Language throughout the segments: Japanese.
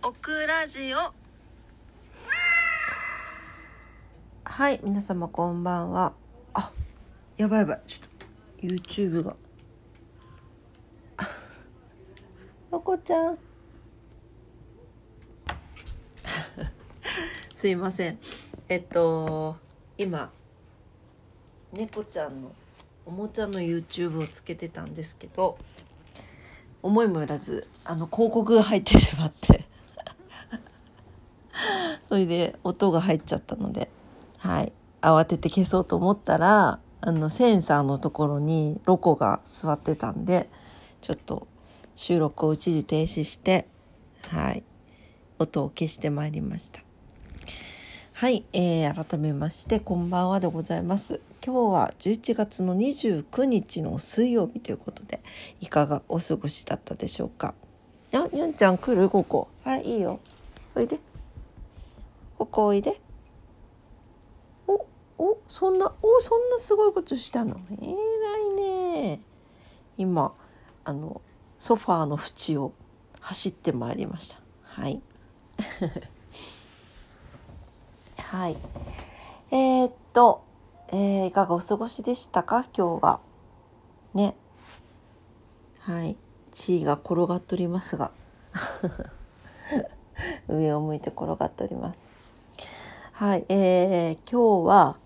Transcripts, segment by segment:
オクラジオ。はい皆様こんばんは。あやばいやばい。ちょっと YouTube が。ロコちゃん。すいません。えっと今猫ちゃんのおもちゃの YouTube をつけてたんですけど思いもよらずあの広告が入ってしまって。それで音が入っちゃったのではい。慌てて消そうと思ったらあのセンサーのところにロコが座ってたんでちょっと収録を一時停止してはい。音を消してまいりました。はい、えー、改めましてこんばんはでございます。今日は11月の29日の水曜日ということでいかがお過ごしだったでしょうか？あにゅんちゃん来る？ここ。はいいいよ。おいで。ここおいでおおそんなおそんなすごいことしたのえらいね今あのソファーの縁を走ってまいりましたはいはいえー、っと、えー、いかがお過ごしでしたか今日はねはい地位が転がっておりますが上を向いて転がっておりますはいえー、今日は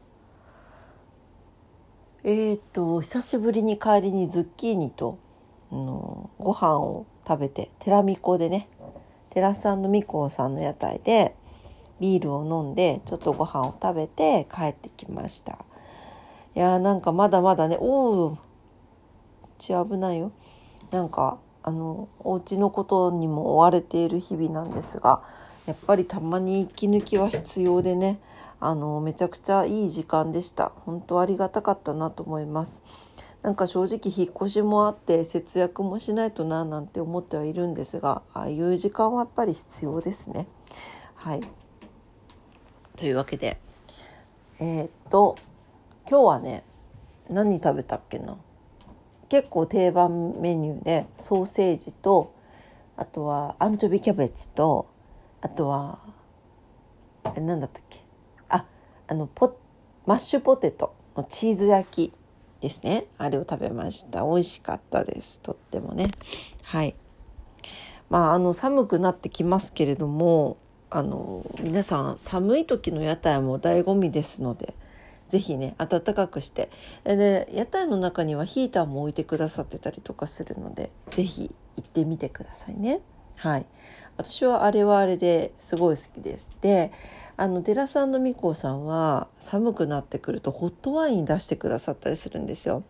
えー、っと久しぶりに帰りにズッキーニとのご飯を食べて寺ミコでね寺さんのみこさんの屋台でビールを飲んでちょっとご飯を食べて帰ってきました。いやーなんかまだまだねおお血危ないよ。なんかあのお家のことにも追われている日々なんですがやっぱりたまに息抜きは必要でねあのめちゃくちゃいい時間でした。本当ありがたかったなと思います。なんか正直引っ越しもあって節約もしないとななんて思ってはいるんですがああいう時間はやっぱり必要ですね。はい。というわけで。えー、っと今日はね何食べたっけな？結構定番メニューでソーセージとあとはアンチョビキャベツとあとはあれ何だったっけ？ああのポマッシュポテトのチーズ焼きですね。あれを食べました。美味しかったです。とってもね。はい。まああの寒くなってきますけれどもあの皆さん寒い時の屋台も醍醐味ですので是非ね暖かくして。で屋台の中にはヒーターも置いてくださってたりとかするので是非行ってみてくださいね。はい私はあれはあれですごい好きですであの寺さんのみこさんは寒くなってくるとホットワイン出してくださったりするんですよ。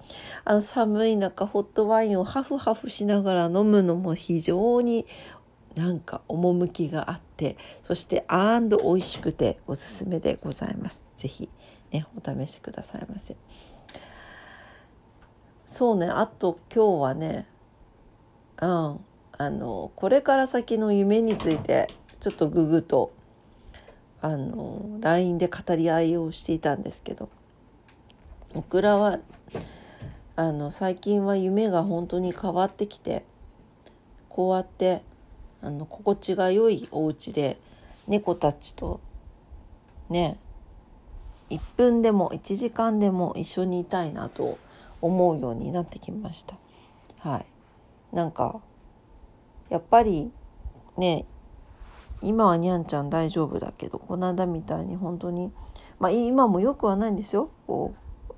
あの寒い中ホットワインをハフハフしながら飲むのも非常になんか趣があってそしてアンド美味しくておすすめでございます。ぜひねお試しくださいませ。そうねあと今日はねうんあのこれから先の夢についてちょっとググとあの LINE で語り合いをしていたんですけどオクラはあの最近は夢が本当に変わってきてこうやってあの心地が良いお家で猫たちとね1分でも1時間でも一緒にいたいなと思うようになってきました。はい、なんかやっぱりね今はにゃんちゃん大丈夫だけどこの間みたいに本当にまあ今もよくはないんですよ。こ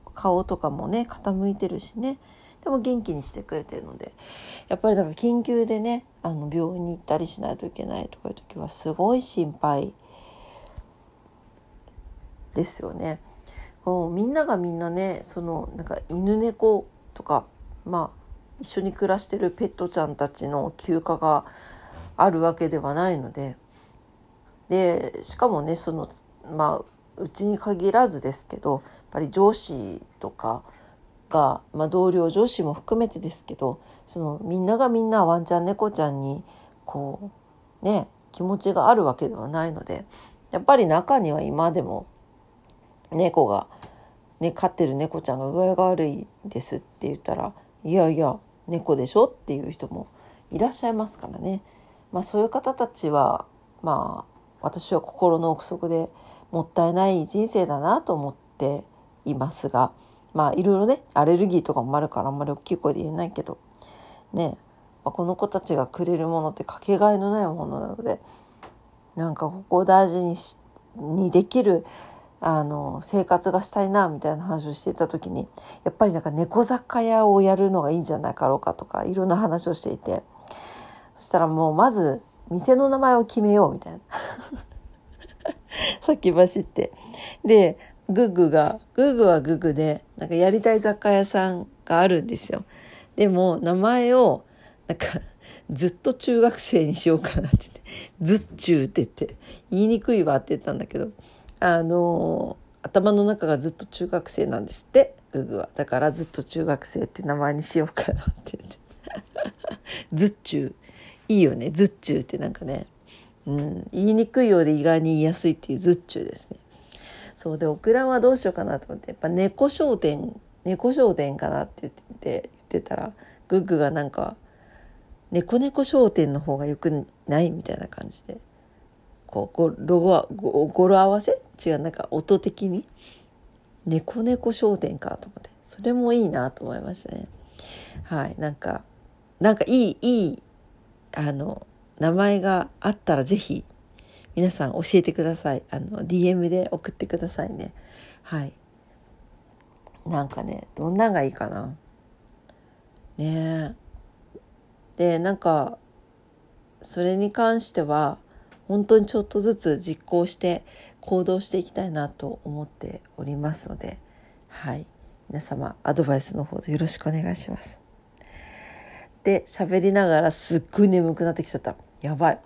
う顔とかもね傾いてるしね。でも元気にしてくれてるので。やっぱりだから緊急でねあの病院に行ったりしないといけないとかいう時はすごい心配ですよね。こうみんながみんなねそのなんか犬猫とかまあ一緒に暮らしてるペットちゃんたちの休暇があるわけではないので。でしかもねそのまあうちに限らずですけどやっぱり上司とかが、まあ、同僚上司も含めてですけどそのみんながみんなワンちゃん猫ちゃんにこうね気持ちがあるわけではないのでやっぱり中には今でも猫が、ね、飼ってる猫ちゃんが具合が悪いですって言ったらいやいや猫でしょっていう人もいらっしゃいますからね。まあ、そういう方たちはまあ私は心の奥底でもったいない人生だなと思っていますがまあいろいろねアレルギーとかもあるからあんまり大きい声で言えないけどねこの子たちがくれるものってかけがえのないものなのでなんかここを大事にしにできるあの生活がしたいなみたいな話をしていた時にやっぱりなんか猫雑貨屋をやるのがいいんじゃないかろうかとかいろんな話をしていて。そしたらもうまず店の名前を決めようみたいな。先走って。でグッグがグッグはグッグでなんかやりたい雑貨屋さんがあるんですよ。でも名前をなんかずっと中学生にしようかなって言って、ずっちゅうって言って、言いにくいわって言ったんだけど、あの頭の中がずっと中学生なんですって、ググは。だからずっと中学生って名前にしようかなって言って。ずっちゅう。いいよね、ずっちゅうってなんかね。うん、言いにくいようで意外に言いやすいっていうずっちゅうですね。そうで、オクラはどうしようかなと思って、やっぱ猫商店、猫商店かなって言って言ってたら、グッグがなんか、猫猫商店の方がよくないみたいな感じでこう語呂は語呂合わせ違うなんか音的に？猫猫商店かと思って。それもいいなと思いましたね。はい。なんかなんかいいいいあの名前があったら是非皆さん教えてください。あの DM で送ってくださいね。はい。なんかねどんなんがいいかな？ねえ。でなんかそれに関しては本当にちょっとずつ実行して行動していきたいなと思っておりますのではい皆様アドバイスの方でよろしくお願いします。で喋りながらすっごい眠くなってきちゃったやばい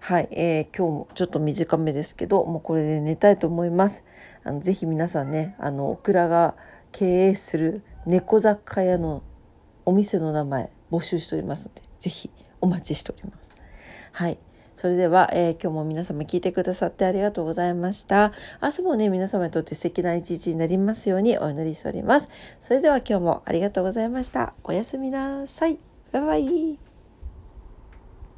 はい、えー、今日もちょっと短めですけどもうこれで寝たいと思いますあのぜひ皆さんねあのオクラが経営する猫雑貨屋のお店の名前募集しておりますので、ぜひお待ちしております。はい。それでは、えー、今日も皆様聞いてくださってありがとうございました。明日もね、皆様にとって素敵な一日になりますようにお祈りしております。それでは今日もありがとうございました。おやすみなさい。バイバイ。